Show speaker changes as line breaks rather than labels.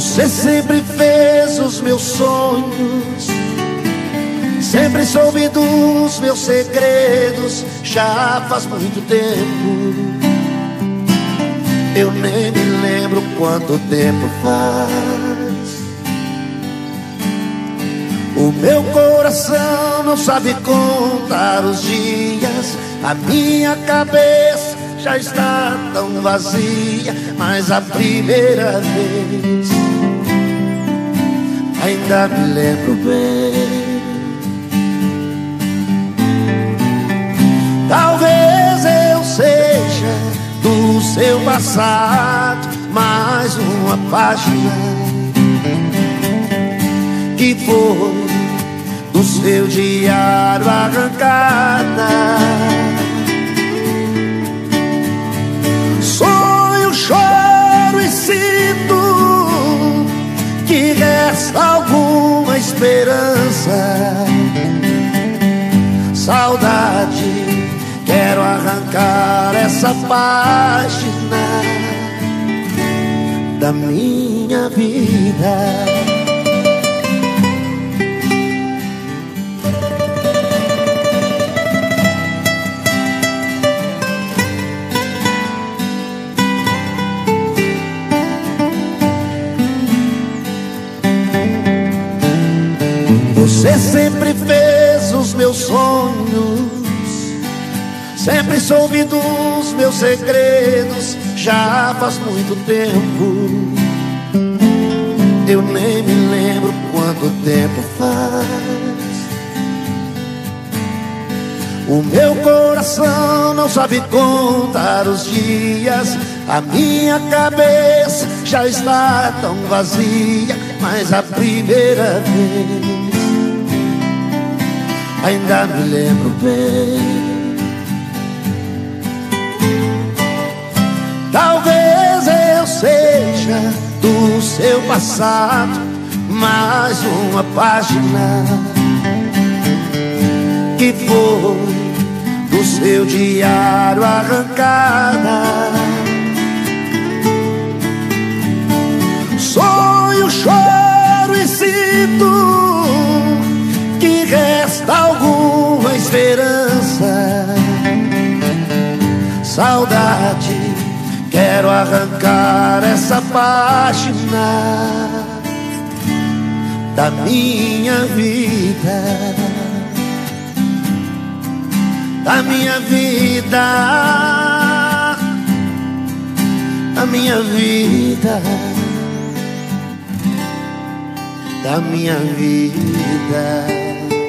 Você sempre fez os meus sonhos, sempre soube dos meus segredos. Já faz muito tempo, eu nem me lembro quanto tempo faz. O meu coração não sabe contar os dias, a minha cabeça já está tão vazia, mas a primeira vez ainda me lembro bem. Talvez eu seja do seu passado mais uma página que foi do seu diário arrancada. Arrancar essa página da minha vida. Você sempre fez os meus sonhos, sempre soube dos meus segredos. Já faz muito tempo, eu nem me lembro quanto tempo faz. O meu coração não sabe contar os dias, a minha cabeça já está tão vazia, mas a primeira vez ainda me lembro bem. Seu passado mais uma página que foi do seu diário arrancada. Sonho, choro e sinto alguma esperança. Saudade, quero arrancar página da minha vida. Da minha vida, da minha vida, da minha vida.